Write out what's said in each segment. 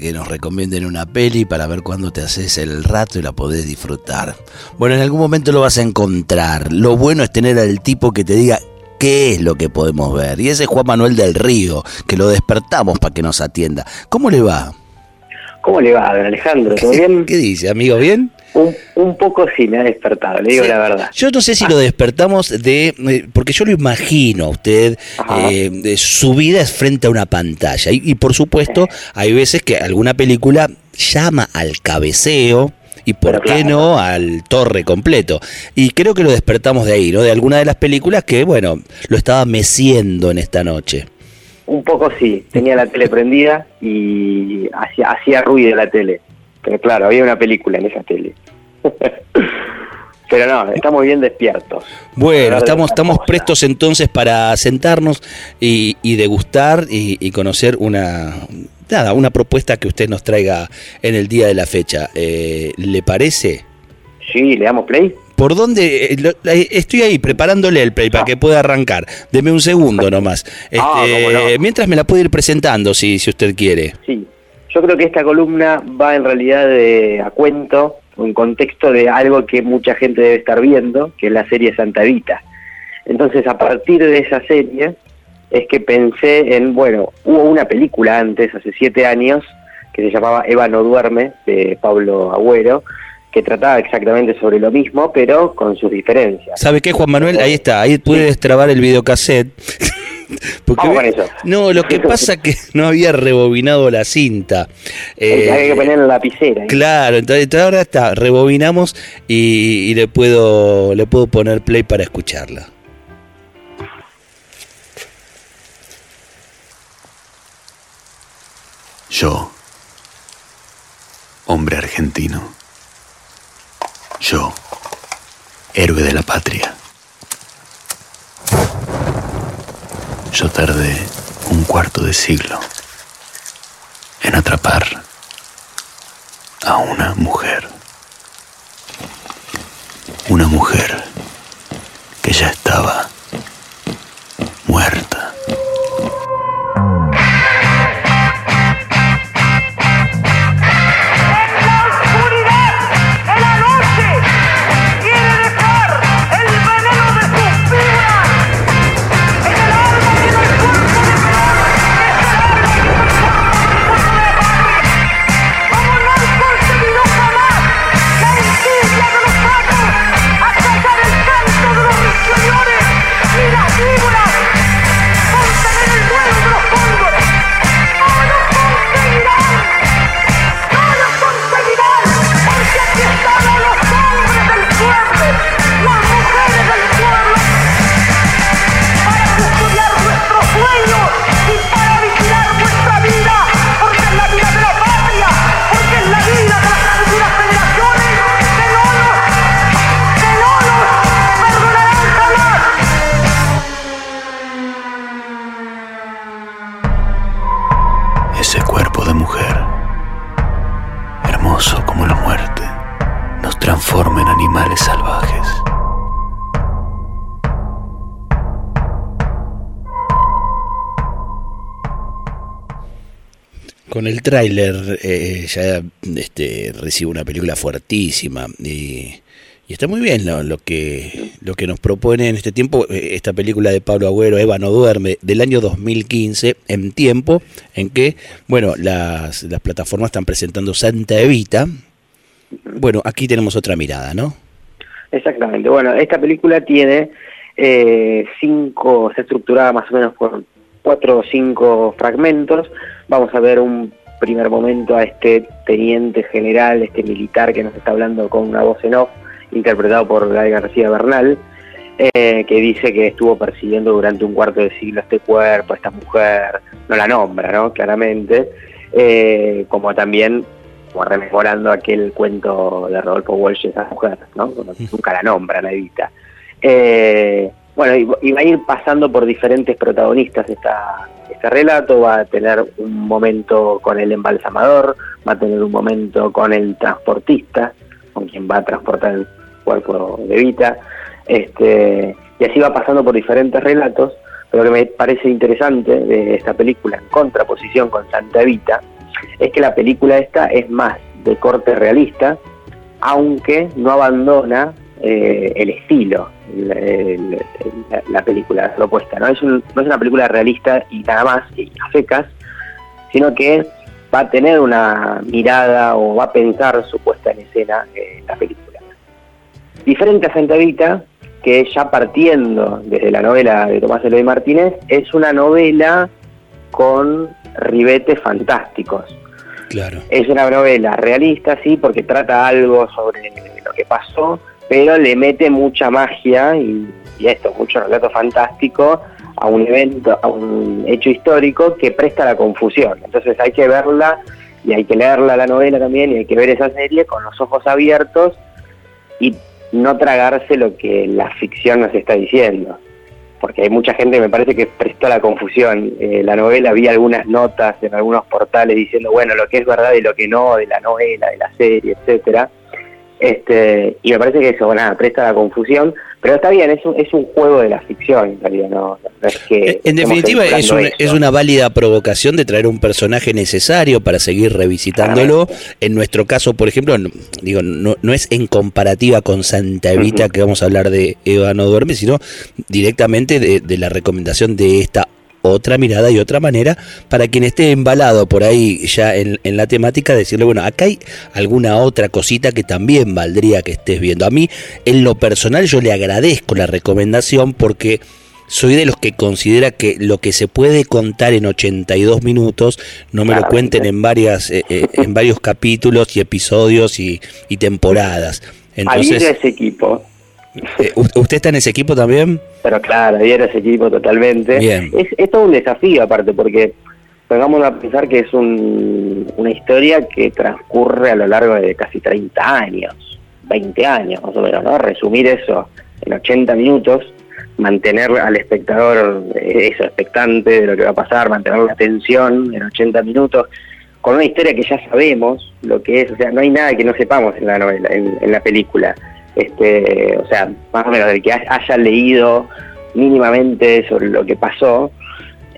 Que nos recomienden una peli para ver cuándo te haces el rato y la podés disfrutar? Bueno, en algún momento lo vas a encontrar. Lo bueno es tener al tipo que te diga qué es lo que podemos ver. Y ese es Juan Manuel del Río, que lo despertamos para que nos atienda. ¿Cómo le va? ¿Cómo le va, don Alejandro? ¿Todo bien? ¿Qué dice, amigo? ¿Bien? Un, un poco sí me ha despertado, le digo Sí. la verdad. Yo no sé si lo despertamos de. eh, Porque yo lo imagino a usted. Eh, de su vida es frente a una pantalla. Y, y por supuesto, hay veces que alguna película llama al cabeceo. Y por qué no al torre completo. Y creo que lo despertamos de ahí, ¿no? De alguna de las películas que, bueno, lo estaba meciendo en esta noche. Un poco sí, tenía la tele prendida y hacía, hacía ruido la tele. Pero claro, había una película en esa tele. Pero no, estamos bien despiertos. Bueno, estamos, esta estamos prestos entonces para sentarnos y, y degustar y, y conocer una nada, una propuesta que usted nos traiga en el día de la fecha. Eh, ¿Le parece? Sí, le damos play. ¿Por dónde? eh, estoy ahí preparándole el play para que pueda arrancar. Deme un segundo nomás. Ah, Este, cómo no. Mientras me la puede ir presentando, si, si usted quiere. Sí. Yo creo que esta columna va en realidad de, a cuento, en contexto de algo que mucha gente debe estar viendo, que es la serie Santa Evita. Entonces, a partir de esa serie, es que pensé en, bueno, hubo una película antes, hace siete años, que se llamaba Eva no duerme, de Pablo Agüero, que trataba exactamente sobre lo mismo, pero con sus diferencias. ¿Sabe qué, Juan Manuel? Ahí está, ahí puede destrabar el videocassette. Porque Vamos ve- con eso. No, lo que pasa que no había rebobinado la cinta. Eh, Hay que poner en la lapicera. ¿eh? Claro, entonces, entonces ahora está, rebobinamos y, y le puedo le puedo poner play para escucharla. Yo, hombre argentino. Yo, héroe de la patria. Yo tardé un cuarto de siglo en atrapar a una mujer. Una mujer que ya estaba muerte, nos transforma en animales salvajes. Con el tráiler eh, ya este, recibo una película fuertísima y, y está muy bien lo, que lo que nos propone en este tiempo eh, esta película de Pablo Agüero, Eva no duerme, del año 2015, en tiempo en que, bueno, las, las plataformas están presentando Santa Evita. Bueno, aquí tenemos otra mirada, ¿no? Exactamente. Bueno, esta película tiene eh, cinco, está estructurada más o menos por cuatro o cinco fragmentos. Vamos a ver un primer momento a este teniente general, este militar que nos está hablando con una voz en off, interpretado por Gael García Bernal, eh, que dice que estuvo persiguiendo durante un cuarto de siglo este cuerpo, esta mujer, no la nombra, ¿no? Claramente, eh, como también como rememorando aquel cuento de Rodolfo Walsh, esa mujer, ¿no? Nunca la nombra, la evita. Eh, bueno, y, y va a ir pasando por diferentes protagonistas esta, este relato, va a tener un momento con el embalsamador, va a tener un momento con el transportista, con quien va a transportar el cuerpo de Vita, este, y así va pasando por diferentes relatos, pero lo que me parece interesante de esta película, en contraposición con Santa Vita, es que la película esta es más de corte realista, aunque no abandona eh, el estilo, la, la- la película, la propuesta. ¿no? Es un- no es una película realista y nada más, y a secas, sino que va a tener una mirada o va a pensar su puesta en escena en la película. Diferente a Santa que ya partiendo desde la novela de Tomás Eloy Martínez, es una novela con ribetes fantásticos. Claro. Es una novela realista, sí, porque trata algo sobre lo que pasó, pero le mete mucha magia y, y esto, mucho relato fantástico a un evento, a un hecho histórico que presta la confusión. Entonces hay que verla y hay que leerla la novela también y hay que ver esa serie con los ojos abiertos y no tragarse lo que la ficción nos está diciendo. Porque hay mucha gente, me parece que prestó la confusión. Eh, la novela, vi algunas notas en algunos portales diciendo, bueno, lo que es verdad y lo que no, de la novela, de la serie, etcétera. Este, y me parece que eso, nada, presta la confusión, pero está bien, es un, es un juego de la ficción, en realidad, no, no es que... En definitiva, es, un- es una válida provocación de traer un personaje necesario para seguir revisitándolo. En nuestro caso, por ejemplo, no- digo, no, no es en comparativa con Santa Evita que vamos a hablar de Eva no duerme, sino directamente de, de la recomendación de esta otra mirada y otra manera para quien esté embalado por ahí ya en, en la temática, decirle, bueno, acá hay alguna otra cosita que también valdría que estés viendo. A mí, en lo personal, yo le agradezco la recomendación porque soy de los que considera que lo que se puede contar en 82 minutos no me lo cuenten en varias eh, eh, en varios capítulos y episodios y, y temporadas. Entonces, ese equipo, eh, ¿u- ¿usted está en ese equipo también? pero claro, adhiero a ese equipo totalmente. Bien. Es, es todo un desafío aparte, porque pongamos a pensar que es un- una historia que transcurre a lo largo de casi 30 años, 20 años más o menos, ¿no? Resumir eso en 80 minutos, mantener al espectador eh, eso, expectante de lo que va a pasar, mantener la atención en 80 minutos, con una historia que ya sabemos lo que es, o sea, no hay nada que no sepamos en la novela, en, en la película. Este, o sea, más o menos el que haya leído mínimamente sobre lo que pasó,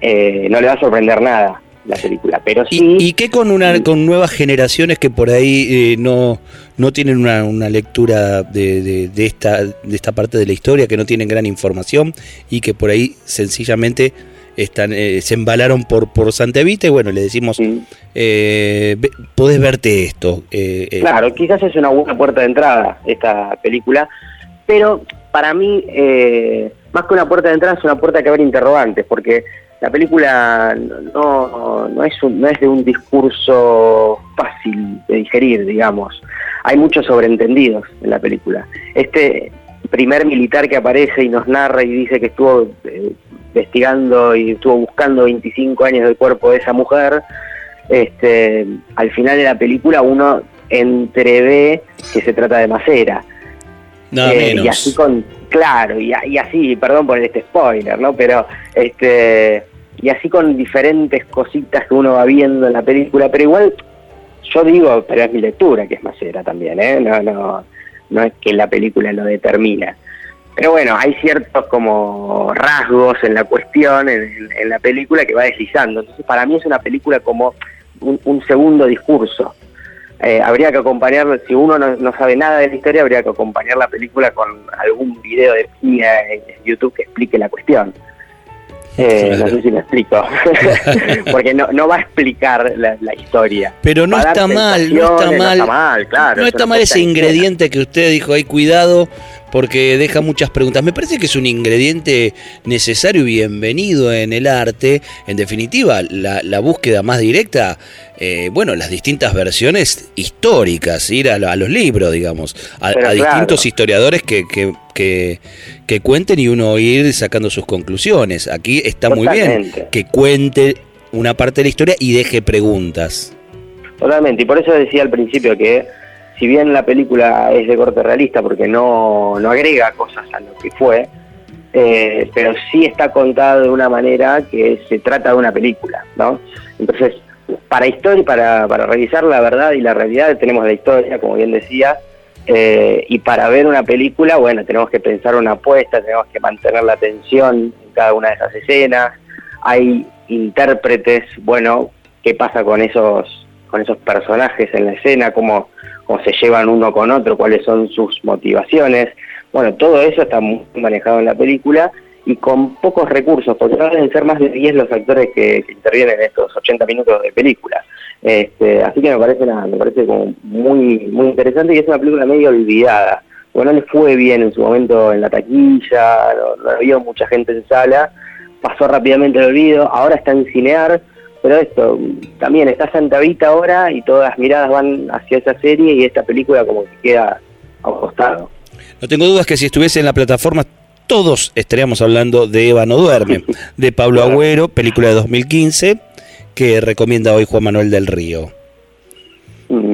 eh, no le va a sorprender nada la película, pero sí... ¿Y, y qué con una con nuevas generaciones que por ahí eh, no, no tienen una, una lectura de, de- de esta, de esta parte de la historia, que no tienen gran información y que por ahí sencillamente están eh, se embalaron por, por Santa Evita y bueno, le decimos, sí. eh, podés verte esto. eh, eh, Claro, quizás es una buena puerta de entrada esta película, pero para mí, eh, más que una puerta de entrada, es una puerta que abre interrogantes, porque la película no, no, es un- no es de un discurso fácil de digerir, digamos. Hay muchos sobreentendidos en la película. Este primer militar que aparece y nos narra y dice que estuvo eh, investigando y estuvo buscando 25 años del cuerpo de esa mujer, este, al final de la película uno entrevé que se trata de Macera. nada Eh, menos. Y así con, claro, y, así, perdón por este spoiler, ¿no? Pero, este, y así con diferentes cositas que uno va viendo en la película, pero igual, yo digo, pero es mi lectura que es Macera también, ¿eh? No, no, no es que la película lo determina. Pero bueno, hay ciertos como rasgos en la cuestión, en, la película que va deslizando. Entonces, para mí es una película como un, un segundo discurso. Eh, habría que acompañar, si uno no, no sabe nada de la historia, habría que acompañar la película con algún video de guía en YouTube que explique la cuestión. Eh, Claro. No sé si me explico, porque no, no va a explicar la, la historia. Pero no está mal, no está mal. No está mal, claro. no es está mal ese ingrediente que usted dijo, hay cuidado, porque deja muchas preguntas. Me parece que es un ingrediente necesario y bienvenido en el arte. En definitiva, la, la búsqueda más directa, eh, bueno, las distintas versiones históricas, ir a, a los libros, digamos, a, Pero a claro. distintos historiadores que, que, que, que cuenten y uno ir sacando sus conclusiones. Aquí está muy bien que cuente una parte de la historia y deje preguntas. Totalmente, y por eso decía al principio que si bien la película es de corte realista porque no, no agrega cosas a lo que fue, eh, pero sí está contada de una manera que se trata de una película, ¿no? Entonces, para historia, para, para revisar la verdad y la realidad tenemos la historia, como bien decía, eh, y para ver una película, bueno, tenemos que pensar una apuesta, tenemos que mantener la atención en cada una de esas escenas, hay intérpretes, bueno, qué pasa con esos con esos personajes en la escena, cómo, cómo se llevan uno con otro, cuáles son sus motivaciones. Bueno, todo eso está muy manejado en la película y con pocos recursos, porque no deben ser más de 10 los actores que, intervienen en estos 80 minutos de película. Este, así que me parece nada, me parece como muy, muy interesante y es una película medio olvidada. Bueno, no le fue bien en su momento en la taquilla, no, no había mucha gente en sala, pasó rápidamente el olvido, ahora está en Cinear, pero esto, también está Santa Vita ahora y todas las miradas van hacia esa serie y esta película como que queda a un costado. No tengo dudas que si estuviese en la plataforma todos estaríamos hablando de Eva no duerme, de Pablo Agüero, película de 2015 que recomienda hoy Juan Manuel del Río. Mm,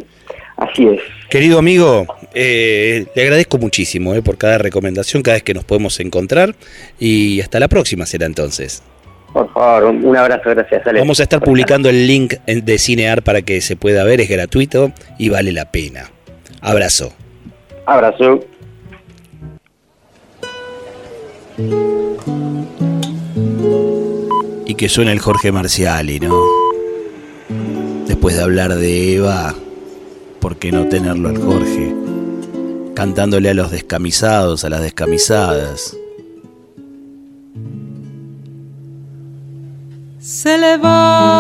Así es. Querido amigo, eh, le agradezco muchísimo eh, por cada recomendación, cada vez que nos podemos encontrar y hasta la próxima será entonces. Por favor, un, abrazo, gracias, Ale. Vamos a estar publicando el link de Cinear para que se pueda ver, es gratuito y vale la pena. Abrazo. Abrazo. Y que suena el Jorge Marciali, ¿no? Después de hablar de Eva, ¿por qué no tenerlo al Jorge? Cantándole a los descamisados, a las descamisadas. Se levantan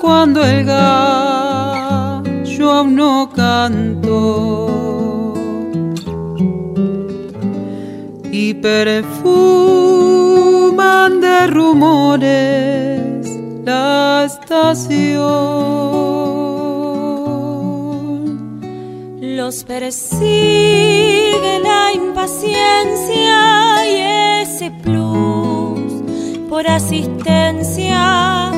cuando el gallo aún no canto y perfuman de rumores la estación. Los persigue la impaciencia y ese plus por asistencia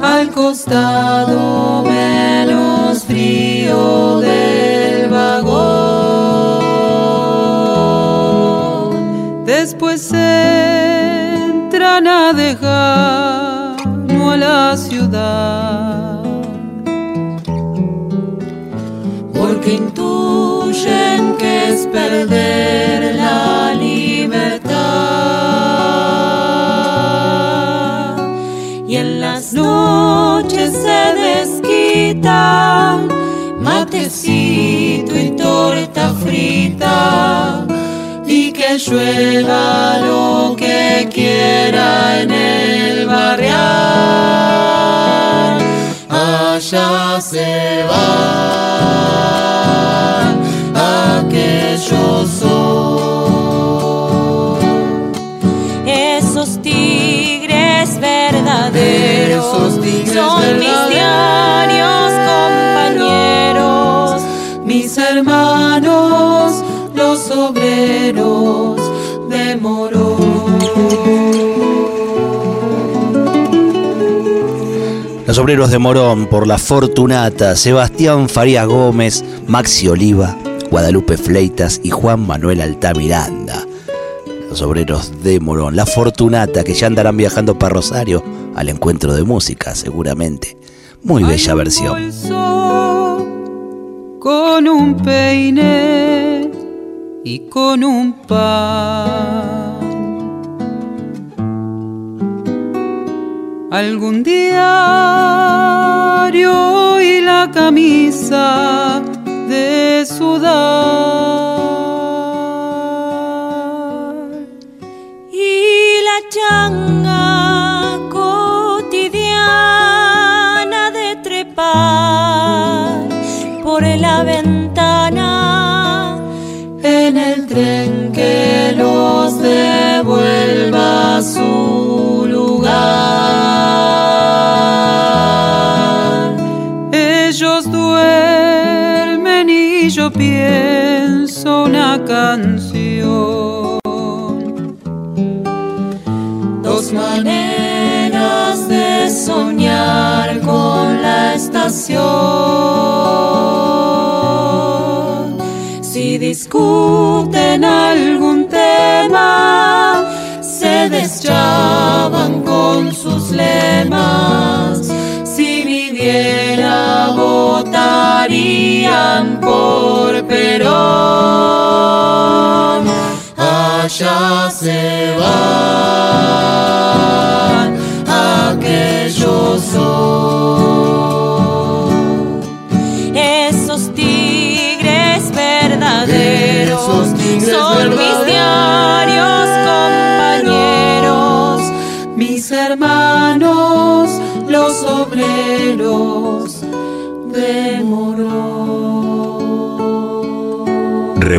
al costado menos frío del vagón. Después entran a dejar y en las noches se desquitan matecito y torta frita y que llueva lo que quiera en el barrial. Allá se van aquellos son Esos tigres son mis diarios compañeros mis hermanos, los obreros de Morón. Los obreros de Morón por la Fortunata, Sebastián Farías Gómez, Maxi Oliva, Guadalupe Fleitas y Juan Manuel Altamiranda. Los obreros de Morón, la Fortunata que ya andarán viajando para Rosario al encuentro de música seguramente. Muy bella Hay un versión. bolso con un peine y con un pan. Algún diario y la camisa de sudar. Y discuten algún tema, se deschaban con sus lemas. Si viviera, votarían por Perón. Allá se van